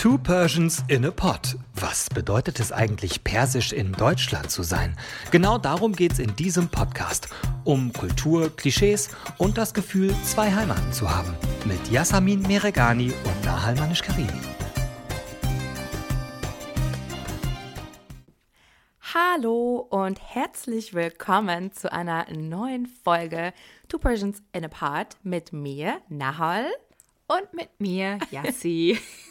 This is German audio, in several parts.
Two Persians in a Pot. Was bedeutet es eigentlich, persisch in Deutschland zu sein? Genau darum geht es in diesem Podcast. Um Kultur, Klischees und das Gefühl, zwei Heimaten zu haben. Mit Yasamin Meregani und Nahal Manish-Karimi. Hallo und herzlich willkommen zu einer neuen Folge Two Persians in a Pot mit mir, Nahal. Und mit mir, Yassi.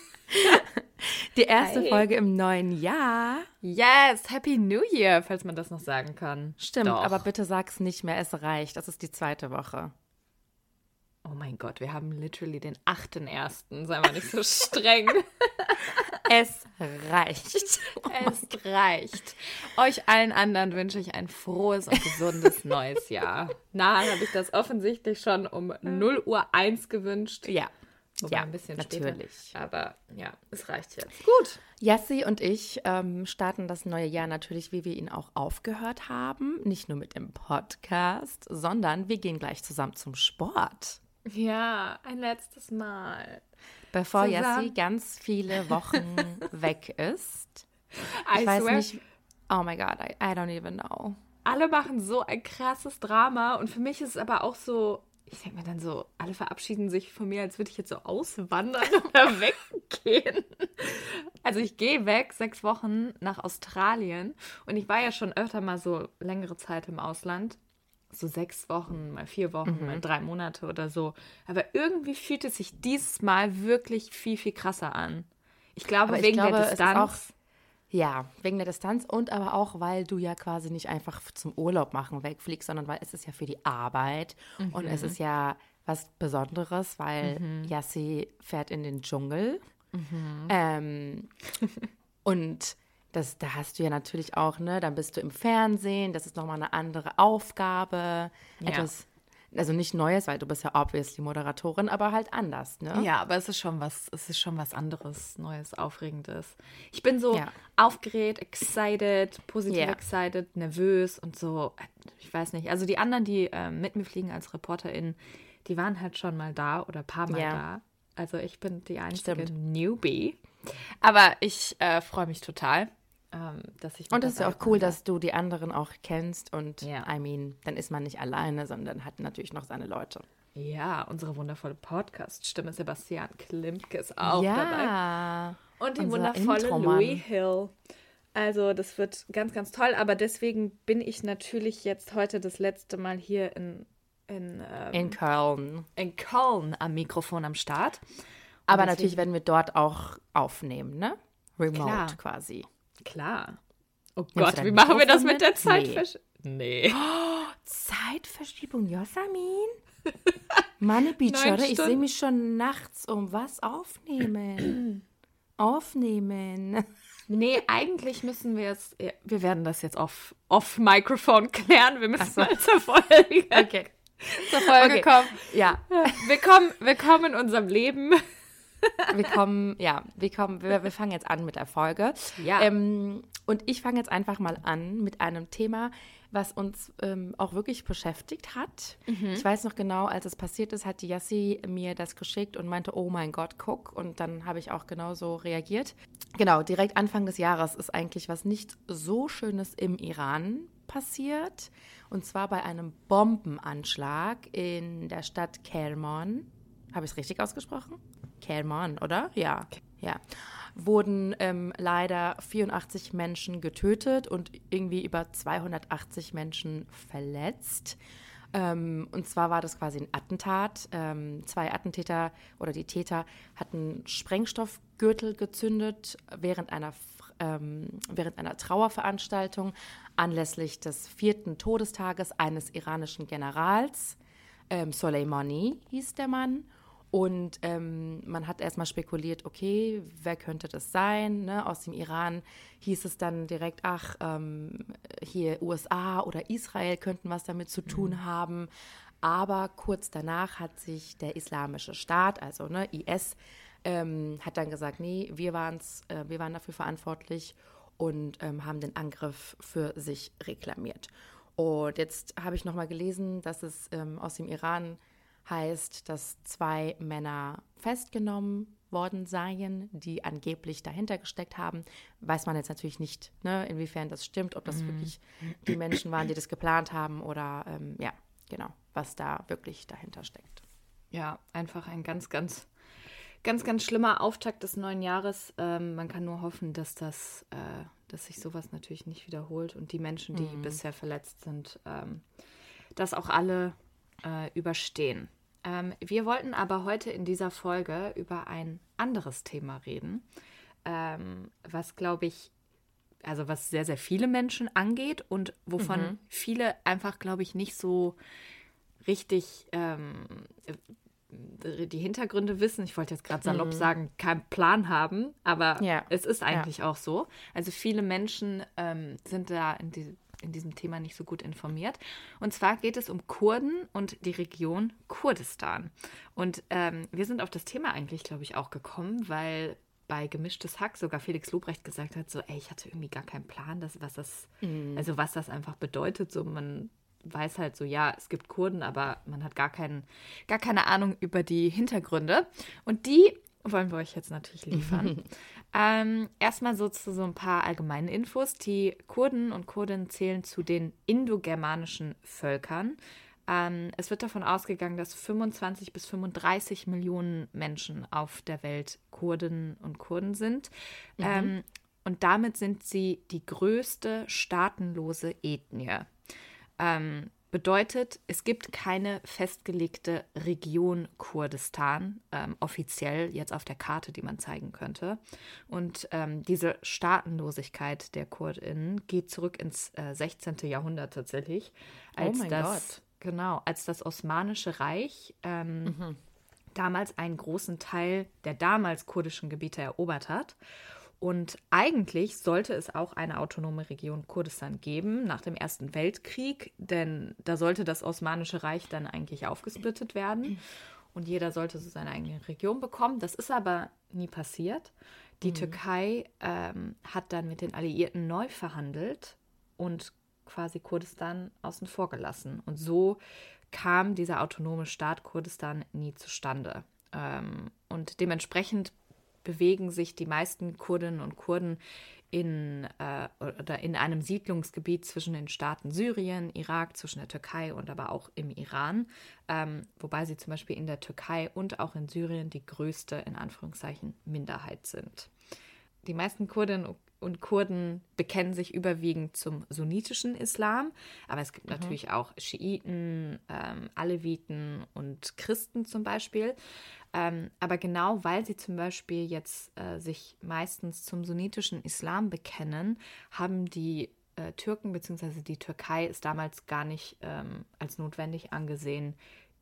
Die erste Hi. Folge im neuen Jahr. yes, Happy New Year, falls man das noch sagen kann. Stimmt, Doch. aber bitte sag's nicht mehr, es reicht. Das ist die zweite Woche. Oh mein Gott, wir haben literally den 8.1. Sei mal nicht so streng. Es reicht. es reicht. Euch allen anderen wünsche ich ein frohes und gesundes neues Jahr. Na, habe ich das offensichtlich schon um 0 Uhr 1 gewünscht. Ja. Wobei ja, ein bisschen natürlich. Später. Aber ja, es reicht jetzt. Gut. Yassi und ich ähm, starten das neue Jahr natürlich, wie wir ihn auch aufgehört haben. Nicht nur mit dem Podcast, sondern wir gehen gleich zusammen zum Sport. Ja, ein letztes Mal. Bevor Zusammen. Yassi ganz viele Wochen weg ist. Ich I weiß swear, nicht. Oh my God, I, I don't even know. alle machen so ein krasses Drama und für mich ist es aber auch so, ich denke mir dann so, alle verabschieden sich von mir, als würde ich jetzt so auswandern oder weggehen. Also ich gehe weg, sechs Wochen nach Australien und ich war ja schon öfter mal so längere Zeit im Ausland. So sechs Wochen, mal vier Wochen, mal drei Monate oder so. Aber irgendwie fühlt es sich dieses Mal wirklich viel, viel krasser an. Ich glaube, ich wegen glaube, der Distanz. Ja, wegen der Distanz und aber auch, weil du ja quasi nicht einfach zum Urlaub machen wegfliegst, sondern weil es ist ja für die Arbeit und es ist ja was Besonderes, weil Yassi fährt in den Dschungel. Ähm, und das, da hast du ja natürlich auch, ne, dann bist du im Fernsehen, das ist nochmal eine andere Aufgabe. Ja. Etwas, also nicht Neues, weil du bist ja obviously Moderatorin, aber halt anders, ne? Ja, aber es ist schon was, es ist schon was anderes, Neues, Aufregendes. Ich bin so Ja. aufgeregt, excited, positiv Ja. excited, nervös und so. Ich weiß nicht. Also die anderen, die ähm, mit mir fliegen als ReporterInnen, die waren halt schon mal da oder ein paar Mal Ja. da. Also ich bin die einzige Stimmt. Newbie. Aber ich äh, freue mich total, ähm, dass ich. Und das ist ja dabei auch cool, dass du die anderen auch kennst und Ja. I mean, dann ist man nicht alleine, sondern hat natürlich noch seine Leute. Ja, unsere wundervolle Podcast-Stimme Sebastian Klimke ist auch dabei. ja. Und die wundervolle Intromann. Louis Hill. Also das wird ganz, ganz toll. Aber deswegen bin ich natürlich jetzt heute das letzte Mal hier in, in, ähm, In Köln. in Köln am Mikrofon am Start. Und Aber deswegen- natürlich werden wir dort auch aufnehmen, ne? Remote Klar. quasi. Klar. Oh Gott, wie machen wir das Mikrofon mit der mit? Zeit? Nee. Nee. Zeitverschiebung, Josamin? Meine Bichore, ich sehe mich schon nachts um was aufnehmen. aufnehmen. Nee, eigentlich müssen wir es. ja, Wir werden das jetzt off, off Mikrofon klären. Wir müssen so. mal zur Folge, Okay. zur Folge Okay. kommen. Ja, Willkommen, willkommen in unserem Leben. Wir kommen, ja, wir kommen, wir, wir fangen jetzt an mit der Folge. Ja. Ähm, und ich fange jetzt einfach mal an mit einem Thema, was uns ähm, auch wirklich beschäftigt hat. Ich weiß noch genau, als es passiert ist, hat die Yassi mir das geschickt und meinte, oh mein Gott, guck. Und dann habe ich auch genauso reagiert. Genau, direkt Anfang des Jahres ist eigentlich was nicht so Schönes im Iran passiert. Und zwar bei einem Bombenanschlag in der Stadt Kerman. Habe ich es richtig ausgesprochen? Kerman, oder? Ja. Ja. Wurden ähm, leider 84 Menschen getötet und irgendwie über 280 Menschen verletzt. Ähm, und zwar war das quasi ein Attentat. Ähm, zwei Attentäter oder die Täter hatten Sprengstoffgürtel gezündet während einer, ähm, während einer Trauerveranstaltung anlässlich des vierten Todestages eines iranischen Generals. Ähm, Soleimani hieß der Mann. Und ähm, man hat erstmal spekuliert, okay, wer könnte das sein? Ne? Aus dem Iran hieß es dann direkt, ach, ähm, hier USA oder Israel könnten was damit zu tun haben. Aber kurz danach hat sich der Islamische Staat, also ne, IS, ähm, hat dann gesagt, nee, wir, waren's, äh, wir waren dafür verantwortlich und ähm, haben den Angriff für sich reklamiert. Und jetzt habe ich nochmal gelesen, dass es ähm, aus dem Iran heißt, dass zwei Männer festgenommen worden seien, die angeblich dahinter gesteckt haben. Weiß man jetzt natürlich nicht, ne, inwiefern das stimmt, ob das mhm. wirklich die Menschen waren, die das geplant haben oder ähm, ja, genau, was da wirklich dahinter steckt. Ja, einfach ein ganz, ganz, ganz, ganz schlimmer Auftakt des neuen Jahres. Ähm, man kann nur hoffen, dass das, äh, dass sich sowas natürlich nicht wiederholt und die Menschen, die mhm. bisher verletzt sind, ähm, das auch alle äh, überstehen. Ähm, wir wollten aber heute in dieser Folge über ein anderes Thema reden, ähm, was, glaube ich, also was sehr, sehr viele Menschen angeht und wovon mhm. viele einfach, glaube ich, nicht so richtig ähm, die Hintergründe wissen. Ich wollte jetzt gerade salopp mhm. sagen, keinen Plan haben, aber ja. es ist eigentlich ja. auch so. Also viele Menschen ähm, sind da in die, in diesem Thema nicht so gut informiert. Und zwar geht es um Kurden und die Region Kurdistan. Und ähm, wir sind auf das Thema eigentlich, glaube ich, auch gekommen, weil bei Gemischtes Hack sogar Felix Lobrecht gesagt hat, so, ey, ich hatte irgendwie gar keinen Plan, dass, was das, mhm. also was das einfach bedeutet. So, man weiß halt so, ja, es gibt Kurden, aber man hat gar, keinen, gar keine Ahnung über die Hintergründe. Und die wollen wir euch jetzt natürlich liefern. ähm, erstmal so zu so ein paar allgemeinen Infos. Die Kurden und Kurden zählen zu den indogermanischen Völkern. Ähm, es wird davon ausgegangen, dass 25 bis 35 Millionen Menschen auf der Welt Kurden und Kurden sind. Mhm. Ähm, und damit sind sie die größte staatenlose Ethnie. Ähm, Bedeutet, es gibt keine festgelegte Region Kurdistan, ähm, offiziell jetzt auf der Karte, die man zeigen könnte. Und ähm, diese Staatenlosigkeit der KurdInnen geht zurück ins äh, 16. Jahrhundert tatsächlich. Oh als oh das, Gott. Genau, als das Osmanische Reich ähm, mhm. damals einen großen Teil der damals kurdischen Gebiete erobert hat und eigentlich sollte es auch eine autonome Region Kurdistan geben nach dem Ersten Weltkrieg, denn da sollte das Osmanische Reich dann eigentlich aufgesplittet werden und jeder sollte so seine eigene Region bekommen. Das ist aber nie passiert. Die mhm. Türkei ähm, hat dann mit den Alliierten neu verhandelt und quasi Kurdistan außen vor gelassen. Und so kam dieser autonome Staat Kurdistan nie zustande. Ähm, und dementsprechend bewegen sich die meisten Kurdinnen und Kurden in, äh, oder in einem Siedlungsgebiet zwischen den Staaten Syrien, Irak, zwischen der Türkei und aber auch im Iran, ähm, wobei sie zum Beispiel in der Türkei und auch in Syrien die größte, in Anführungszeichen, Minderheit sind. Die meisten Kurdinnen und Kurden bekennen sich überwiegend zum sunnitischen Islam, aber es gibt mhm. natürlich auch Schiiten, ähm, Aleviten und Christen zum Beispiel. Ähm, aber genau weil sie zum Beispiel jetzt äh, sich meistens zum sunnitischen Islam bekennen, haben die äh, Türken bzw. die Türkei es damals gar nicht ähm, als notwendig angesehen,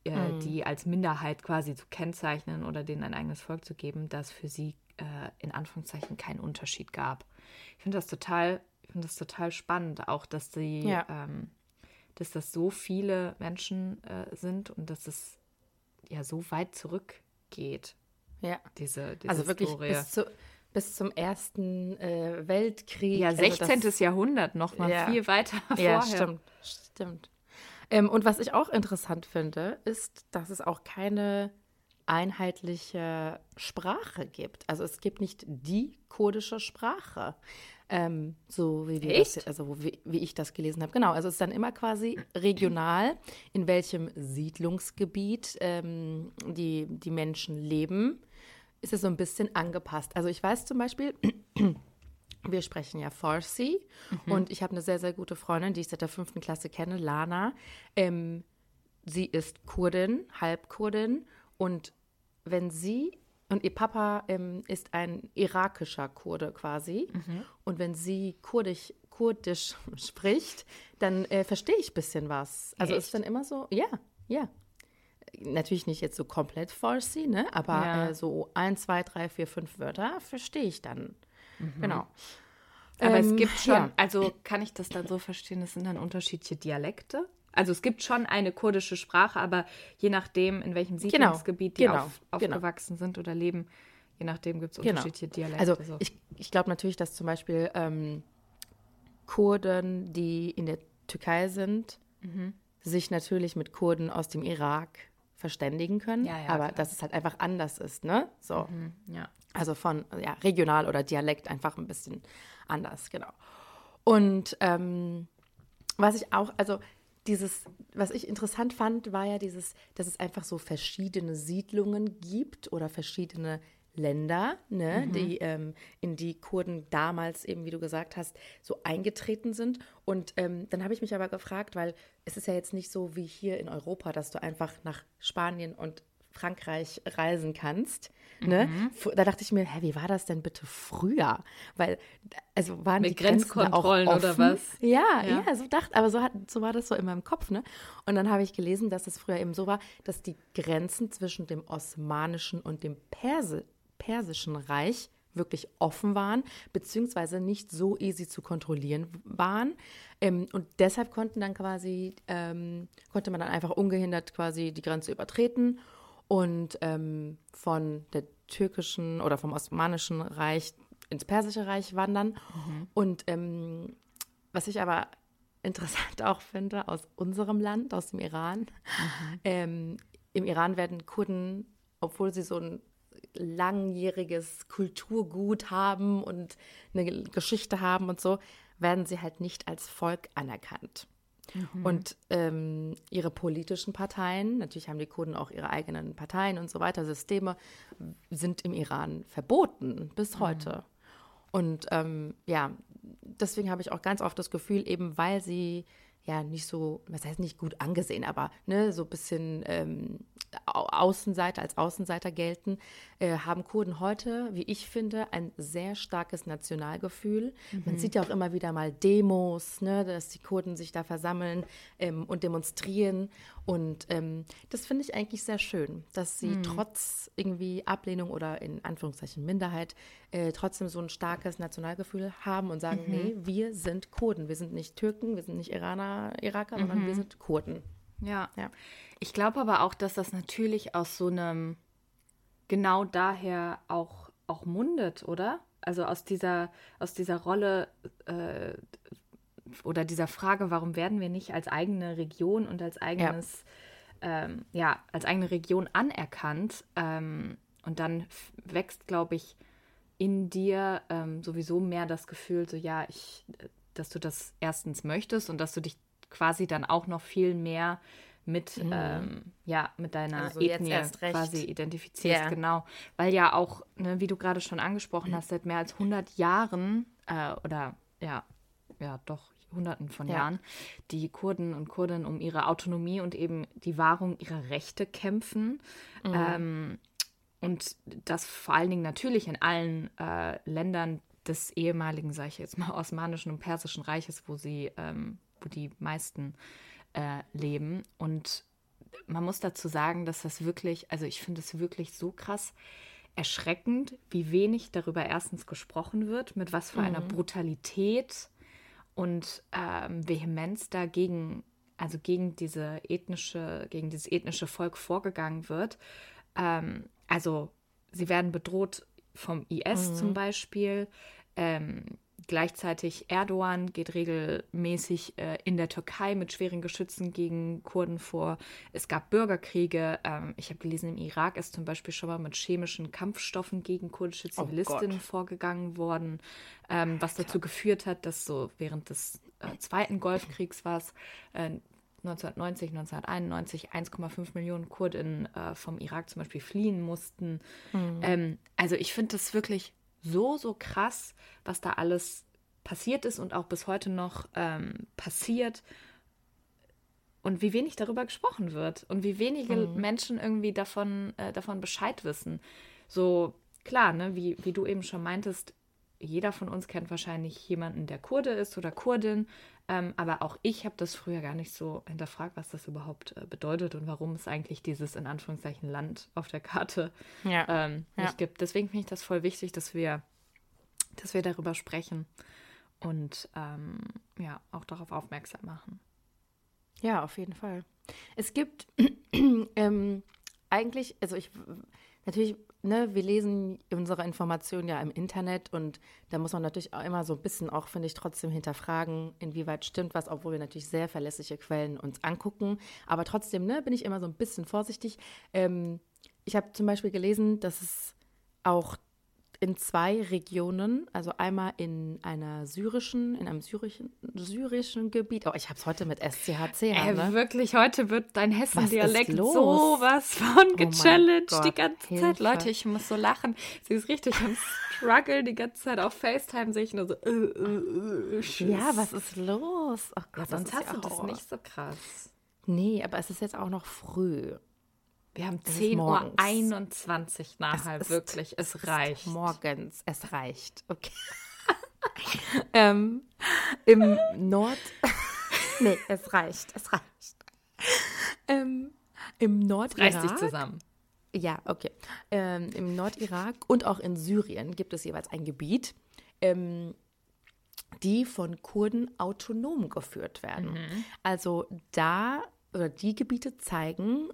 äh, mhm. die als Minderheit quasi zu kennzeichnen oder denen ein eigenes Volk zu geben, das für sie äh, in Anführungszeichen keinen Unterschied gab. Ich finde das total, ich finde das total spannend, auch dass die, ja. ähm, dass das so viele Menschen äh, sind und dass es ja so weit zurück geht. Ja. Diese, diese also wirklich Historie. bis, zu, bis zum Ersten äh, Weltkrieg. Ja, 16. Also das, Jahrhundert noch mal ja. viel weiter ja, vorher. stimmt, stimmt. Ähm, und was ich auch interessant finde, ist, dass es auch keine einheitliche Sprache gibt. Also es gibt nicht die kurdische Sprache. Ähm, so wie, wir das, also wie, wie, ich das gelesen habe. Genau, also es ist dann immer quasi regional, in welchem Siedlungsgebiet ähm, die, die Menschen leben, ist es so ein bisschen angepasst. Also ich weiß zum Beispiel, wir sprechen ja Farsi mhm. und ich habe eine sehr, sehr gute Freundin, die ich seit der fünften Klasse kenne, Lana. Ähm, sie ist Kurdin, Halbkurdin und wenn sie und ihr Papa ähm, ist ein irakischer Kurde quasi. Mhm. Und wenn sie Kurdisch, Kurdisch spricht, dann äh, verstehe ich ein bisschen was. Also Echt? ist dann immer so, ja, ja. Natürlich nicht jetzt so komplett Farsi, ne? Aber ja. äh, so ein, zwei, drei, vier, fünf Wörter verstehe ich dann. Mhm. Genau. Aber ähm, es gibt schon, ja. also kann ich das dann so verstehen, es sind dann unterschiedliche Dialekte? Also es gibt schon eine kurdische Sprache, aber je nachdem, in welchem genau, Siedlungsgebiet genau, die auf, genau. aufgewachsen sind oder leben, je nachdem gibt es genau. unterschiedliche Dialekte. Also so. ich, ich glaube natürlich, dass zum Beispiel ähm, Kurden, die in der Türkei sind, mhm. sich natürlich mit Kurden aus dem Irak verständigen können, Ja, ja, aber klar. dass es halt einfach anders ist, ne? So. Mhm, ja. Also von ja, regional oder Dialekt einfach ein bisschen anders, genau. Und ähm, was ich auch, also dieses, was ich interessant fand, war ja dieses, dass es einfach so verschiedene Siedlungen gibt oder verschiedene Länder, ne, die, ähm, in die Kurden damals eben, wie du gesagt hast, so eingetreten sind. Und ähm, dann habe ich mich aber gefragt, weil es ist ja jetzt nicht so wie hier in Europa, dass du einfach nach Spanien und Frankreich reisen kannst. Ne? Fu- Da dachte ich mir, hä, wie war das denn bitte früher? Weil, also waren Mit die Grenzen da auch Grenzkontrollen oder was? Ja, Ja. ja, so dachte, aber so, hat, so war das so in meinem Kopf, ne? Und dann habe ich gelesen, dass es früher eben so war, dass die Grenzen zwischen dem Osmanischen und dem Perse, Persischen Reich wirklich offen waren, beziehungsweise nicht so easy zu kontrollieren waren. Ähm, und deshalb konnten dann quasi, ähm, konnte man dann einfach ungehindert quasi die Grenze übertreten und ähm, von der türkischen oder vom Osmanischen Reich ins Persische Reich wandern. Und ähm, was ich aber interessant auch finde aus unserem Land, aus dem Iran, ähm, im Iran werden Kurden, obwohl sie so ein langjähriges Kulturgut haben und eine Geschichte haben und so, werden sie halt nicht als Volk anerkannt. Und ähm, ihre politischen Parteien, natürlich haben die Kurden auch ihre eigenen Parteien und so weiter, Systeme, sind im Iran verboten bis heute. Und ähm, ja, deswegen habe ich auch ganz oft das Gefühl, eben weil sie ja nicht so, was heißt nicht gut angesehen, aber ne, so ein bisschen ähm, Au- Außenseiter, als Außenseiter gelten, äh, haben Kurden heute, wie ich finde, ein sehr starkes Nationalgefühl. Man sieht ja auch immer wieder mal Demos, ne, dass die Kurden sich da versammeln ähm, und demonstrieren. Und ähm, das finde ich eigentlich sehr schön, dass sie trotz irgendwie Ablehnung oder in Anführungszeichen Minderheit äh, trotzdem so ein starkes Nationalgefühl haben und sagen, nee, wir sind Kurden, wir sind nicht Türken, wir sind nicht Iraner, Iraker, sondern wir sind Kurden. Ja. Ja. Ich glaube aber auch, dass das natürlich aus so einem genau daher auch, auch mundet, oder? Also aus dieser, aus dieser Rolle äh, oder dieser Frage, warum werden wir nicht als eigene Region und als eigenes, ja, ähm, ja als eigene Region anerkannt? Ähm, und dann wächst, glaube ich, in dir ähm, sowieso mehr das Gefühl, so ja, ich, dass du das erstens möchtest und dass du dich quasi dann auch noch viel mehr mit, ähm, ja, mit deiner Also Ethnie quasi identifizierst, Ja. genau. Weil ja auch, ne, wie du gerade schon angesprochen hast, seit mehr als 100 Jahren äh, oder ja, ja, doch Hunderten von Ja. Jahren, die Kurden und Kurdinnen um ihre Autonomie und eben die Wahrung ihrer Rechte kämpfen. Ähm, und das vor allen Dingen natürlich in allen äh, Ländern des ehemaligen, sage ich jetzt mal, Osmanischen und Persischen Reiches, wo sie, ähm, wo die meisten äh, leben. Und man muss dazu sagen, dass das wirklich, also ich finde es wirklich so krass erschreckend, wie wenig darüber erstens gesprochen wird, mit was für einer Brutalität und ähm, Vehemenz dagegen, also gegen diese ethnische, gegen dieses ethnische Volk vorgegangen wird. Ähm, also sie werden bedroht vom IS zum Beispiel. Ähm, gleichzeitig Erdogan geht regelmäßig äh, in der Türkei mit schweren Geschützen gegen Kurden vor. Es gab Bürgerkriege. Ähm, ich habe gelesen, im Irak ist zum Beispiel schon mal mit chemischen Kampfstoffen gegen kurdische Oh Zivilistinnen Gott. vorgegangen worden, ähm, was dazu geführt hat, dass so während des äh, Zweiten Golfkriegs war es äh, 1990, 1991 1,5 Millionen Kurdinnen äh, vom Irak zum Beispiel fliehen mussten. Ähm, also ich finde das wirklich so, so krass, was da alles passiert ist und auch bis heute noch ähm, passiert. Und wie wenig darüber gesprochen wird und wie wenige Menschen irgendwie davon, äh, davon Bescheid wissen. So, klar, ne, wie, wie du eben schon meintest, jeder von uns kennt wahrscheinlich jemanden, der Kurde ist oder Kurdin. Ähm, aber auch ich habe das früher gar nicht so hinterfragt, was das überhaupt äh, bedeutet und warum es eigentlich dieses in Anführungszeichen Land auf der Karte Ja. ähm, Ja. nicht gibt. Deswegen finde ich das voll wichtig, dass wir, dass wir darüber sprechen und ähm, ja, auch darauf aufmerksam machen. Ja, auf jeden Fall. Es gibt ähm, eigentlich, also ich natürlich ne, wir lesen unsere Informationen ja im Internet und da muss man natürlich auch immer so ein bisschen auch, finde ich, trotzdem hinterfragen, inwieweit stimmt was, obwohl wir natürlich sehr verlässliche Quellen uns angucken. Aber trotzdem, ne, bin ich immer so ein bisschen vorsichtig. Ähm, ich habe zum Beispiel gelesen, dass es auch in zwei Regionen, also einmal in einer syrischen, in einem syrischen, syrischen Gebiet. Oh, ich habe es heute mit SCHC. Äh, ne? Wirklich, heute wird dein Hessen-Dialekt sowas von oh gechallenged oh die ganze Hilfe. Zeit. Leute, ich muss so lachen. Sie ist richtig am Struggle die ganze Zeit auf FaceTime sehe ich nur so. Äh, äh, äh ja, was ist los? Oh Gott, ja, sonst hast du das nicht so krass. Nee, aber es ist jetzt auch noch früh. Wir haben 10 Uhr 21 nachher, es wirklich. Es reicht. Morgens, es reicht. Okay. ähm, Im Nord. nee, es reicht, es reicht. Ähm, Im Nordirak. Reißt sich zusammen. Ja, okay. Ähm, Im Nordirak und auch in Syrien gibt es jeweils ein Gebiet, ähm, die von Kurden autonom geführt werden. Mhm. Also da oder die Gebiete zeigen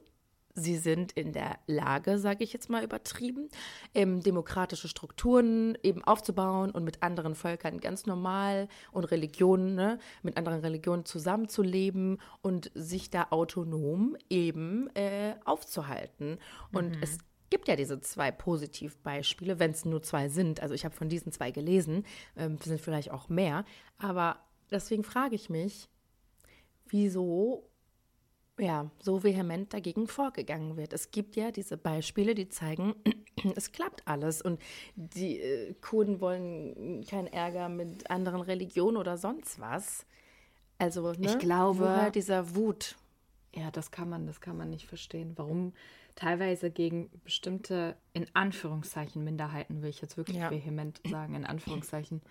sie sind in der Lage, sage ich jetzt mal übertrieben, ähm, demokratische Strukturen eben aufzubauen und mit anderen Völkern ganz normal und Religionen, ne, mit anderen Religionen zusammenzuleben und sich da autonom eben äh, aufzuhalten. Und mhm. es gibt ja diese zwei Positivbeispiele, wenn es nur zwei sind. Also ich habe von diesen zwei gelesen, ähm, sind vielleicht auch mehr. Aber deswegen frage ich mich, wieso ja, so vehement dagegen vorgegangen wird. Es gibt ja diese Beispiele, die zeigen, es klappt alles und die äh, Kurden wollen keinen Ärger mit anderen Religionen oder sonst was. Also, ne, ich glaube, woher dieser Wut. Ja, das kann man, das kann man nicht verstehen. Warum teilweise gegen bestimmte, in Anführungszeichen, Minderheiten, will ich jetzt wirklich ja. vehement sagen, in Anführungszeichen,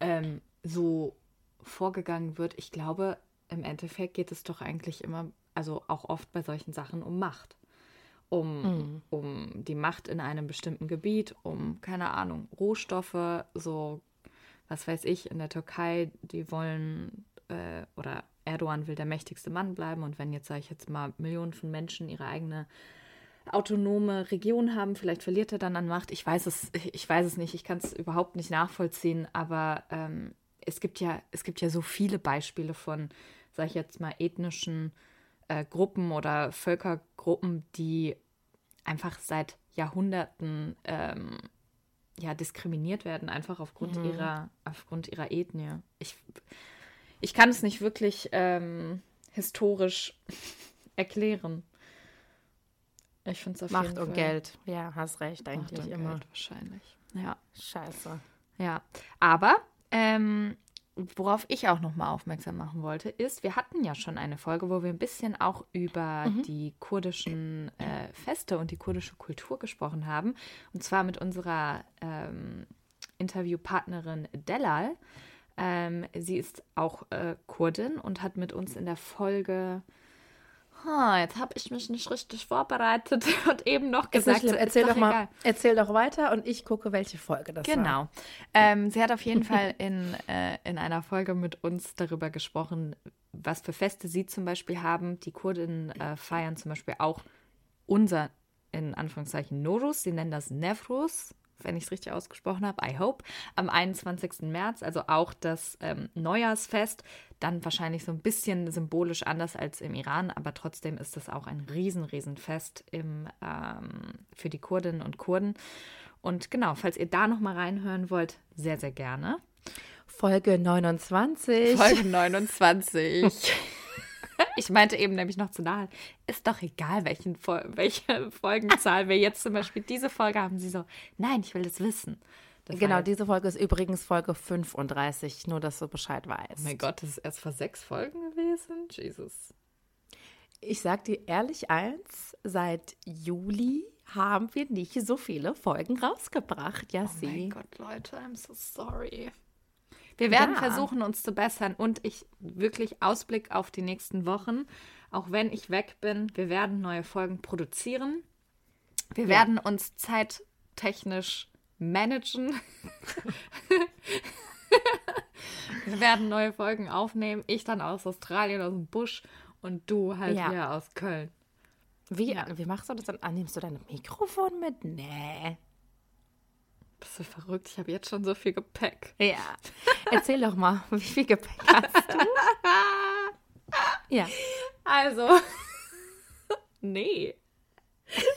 ähm, so vorgegangen wird. Ich glaube, im Endeffekt geht es doch eigentlich immer also auch oft bei solchen Sachen um Macht. Um, mhm. um die Macht in einem bestimmten Gebiet, um, keine Ahnung, Rohstoffe, so, was weiß ich, in der Türkei, die wollen, äh, oder Erdogan will der mächtigste Mann bleiben und wenn jetzt, sage ich jetzt mal, Millionen von Menschen ihre eigene autonome Region haben, vielleicht verliert er dann an Macht. Ich weiß es, ich weiß es nicht, ich kann es überhaupt nicht nachvollziehen, aber ähm, es gibt ja, es gibt ja so viele Beispiele von, sage ich jetzt mal, ethnischen äh, Gruppen oder Völkergruppen, die einfach seit Jahrhunderten ähm, ja, diskriminiert werden, einfach aufgrund mhm. ihrer, aufgrund ihrer Ethnie. Ich, ich kann es nicht wirklich ähm, historisch erklären. Ich finde es auf Macht jeden Fall. und Geld. Ja, hast recht, eigentlich Macht und immer. Geld wahrscheinlich. Ja. Scheiße. Ja. Aber ähm, worauf ich auch noch mal aufmerksam machen wollte, ist, wir hatten ja schon eine Folge, wo wir ein bisschen auch über mhm. die kurdischen äh, Feste und die kurdische Kultur gesprochen haben. Und zwar mit unserer ähm, Interviewpartnerin Delal. Ähm, sie ist auch äh, Kurdin und hat mit uns in der Folge jetzt habe ich mich nicht richtig vorbereitet und eben noch gesagt, erzähl doch, doch mal, erzähl doch weiter und ich gucke, welche Folge das genau. war. Genau. Ähm, sie hat auf jeden Fall in, äh, in einer Folge mit uns darüber gesprochen, was für Feste sie zum Beispiel haben. Die Kurden äh, feiern zum Beispiel auch unser, in Anführungszeichen, Norus. Sie nennen das Nevruz wenn ich es richtig ausgesprochen habe, I hope, am 21. März, also auch das ähm, Neujahrsfest, dann wahrscheinlich so ein bisschen symbolisch anders als im Iran, aber trotzdem ist das auch ein riesen, riesen Fest im, ähm, für die Kurdinnen und Kurden. Und genau, falls ihr da noch mal reinhören wollt, sehr, sehr gerne. Folge 29. Folge 29. Ich meinte eben nämlich noch zu nahe, ist doch egal, welchen, welche Folgenzahl wir jetzt zum Beispiel diese Folge haben. Sie so, nein, ich will das wissen. Das genau, heißt, diese Folge ist übrigens Folge 35, nur dass du Bescheid weißt. Oh mein Gott, das ist erst vor sechs Folgen gewesen? Jesus. Ich sag dir ehrlich eins, seit Juli haben wir nicht so viele Folgen rausgebracht, ja, Oh mein Gott, Leute, I'm so sorry. Wir werden ja. versuchen, uns zu bessern und ich wirklich Ausblick auf die nächsten Wochen. Auch wenn ich weg bin, wir werden neue Folgen produzieren. Wir ja. werden uns zeittechnisch managen. wir werden neue Folgen aufnehmen. Ich dann aus Australien, aus dem Busch und du halt ja. hier aus Köln. Wie, wie machst du das dann? Ah, nimmst du dein Mikrofon mit? Nee. Bist du verrückt? Ich habe jetzt schon so viel Gepäck. Ja. Erzähl doch mal, wie viel Gepäck hast du? ja. Also. nee.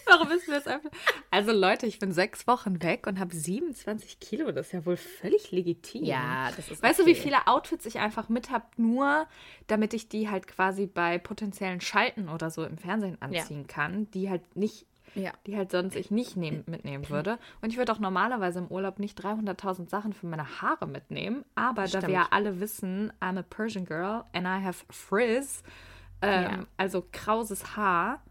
Warum ist mir das einfach. Also, Leute, ich bin sechs Wochen weg und habe 27 Kilo. Das ist ja wohl völlig legitim. Ja, das ist Weißt du, wie okay. viele Outfits ich einfach mit habe, nur damit ich die halt quasi bei potenziellen Schalten oder so im Fernsehen anziehen kann, die halt nicht. Ja. Die halt sonst ich nicht nehm, mitnehmen würde. Und ich würde auch normalerweise im Urlaub nicht 300.000 Sachen für meine Haare mitnehmen. Aber da Stimmt. wir ja alle wissen, I'm a Persian girl and I have frizz, ähm, Ja. also krauses Haar.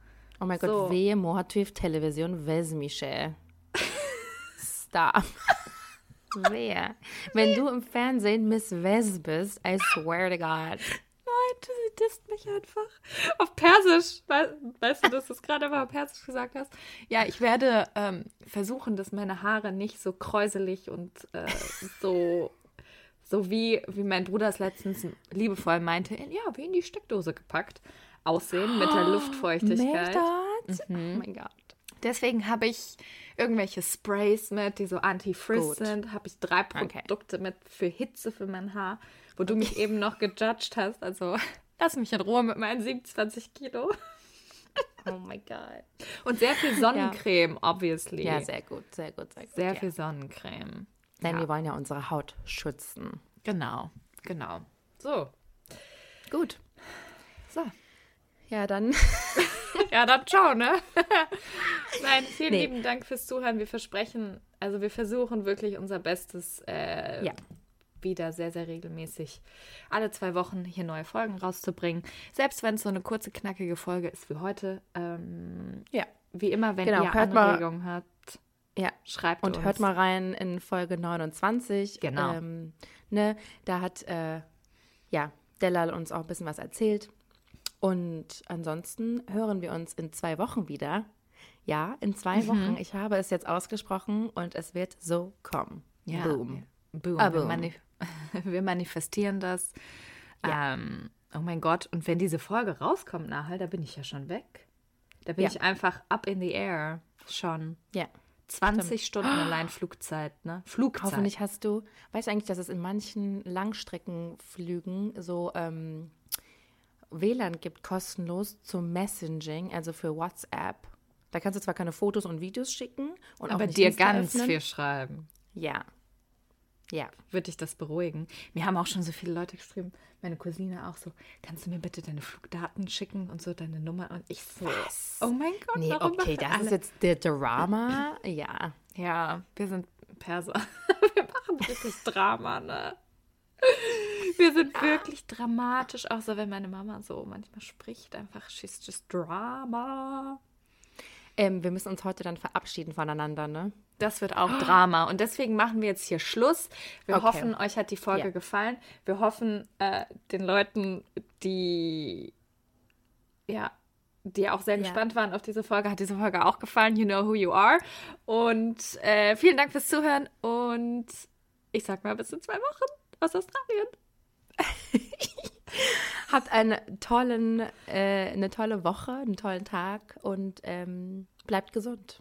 Oh mein So. Gott, wehe Mohativ Television Vezmische. Stop. wehe. Wenn du im Fernsehen Miss Vez bist, I swear to God. Disst mich einfach. Auf Persisch. Weißt, du, dass du es gerade mal auf Persisch gesagt hast? Ja, ich werde ähm, versuchen, dass meine Haare nicht so kräuselig und äh, so, so wie, wie mein Bruder es letztens liebevoll meinte, in, ja, wie in die Steckdose gepackt aussehen mit der Luftfeuchtigkeit. Method? Oh mein Gott. Deswegen habe ich irgendwelche Sprays mit, die so anti-frizz sind. Habe ich drei Okay. Produkte mit für Hitze für mein Haar, wo du mich eben noch gejudged hast. Also lass mich in Ruhe mit meinen 27 Kilo. Oh mein Gott. Und sehr viel Sonnencreme, obviously. Ja, sehr gut, sehr gut, sehr gut. Sehr ja. viel Sonnencreme. Denn ja. wir wollen ja unsere Haut schützen. Genau, genau. So, Gut. so. Ja, dann. Ja, dann ciao, ne? Nein, vielen Nee. lieben Dank fürs Zuhören. Wir versprechen, also wir versuchen wirklich unser Bestes, äh, Ja. Wieder sehr, sehr regelmäßig alle zwei Wochen hier neue Folgen rauszubringen. Selbst wenn es so eine kurze, knackige Folge ist wie heute. Ähm, Ja. wie immer, wenn Genau, ihr Anregungen habt, Ja. schreibt Und uns. hört mal rein in Folge 29. Genau. Ähm, ne, da hat äh, ja Delal uns auch ein bisschen was erzählt. Und ansonsten hören wir uns in zwei Wochen wieder. Ja, in zwei Mhm. Wochen. Ich habe es jetzt ausgesprochen und es wird so kommen. Ja. Boom. Boom. Ah, boom. manif wir manifestieren das. Ja. Ähm, oh mein Gott. Und wenn diese Folge rauskommt, Nahal, da bin ich ja schon weg. Da bin Ja. ich einfach up in the air. Schon. Ja. 20 Stunden allein Flugzeit, ne? Flugzeit. Hoffentlich hast du, weißt du eigentlich, dass es in manchen Langstreckenflügen so ähm, WLAN gibt, kostenlos zum Messaging, also für WhatsApp. Da kannst du zwar keine Fotos und Videos schicken und auch aber dir Insta ganz öffnen. viel schreiben. Ja. Ja. Würde dich das beruhigen? Mir haben auch schon so viele Leute geschrieben, meine Cousine auch so, kannst du mir bitte deine Flugdaten schicken und so deine Nummer? Und ich so, oh mein Gott, Nee, warum okay, das alle- ist jetzt der Drama. Ja. Ja, wir sind Perser. Wir machen wirklich Drama, ne? Wir sind wirklich dramatisch, auch so, wenn meine Mama so manchmal spricht, einfach, she's just Drama. Ähm, wir müssen uns heute dann verabschieden voneinander, ne? Das wird auch Drama. Und deswegen machen wir jetzt hier Schluss. Wir Okay. hoffen, euch hat die Folge Ja. gefallen. Wir hoffen, äh, den Leuten, die ja, die auch sehr Ja. gespannt waren auf diese Folge, hat diese Folge auch gefallen. You know who you are. Und äh, vielen Dank fürs Zuhören. Und ich sag mal bis in zwei Wochen aus Australien. Habt einen tollen, äh, eine tolle Woche, einen tollen Tag und ähm, bleibt gesund.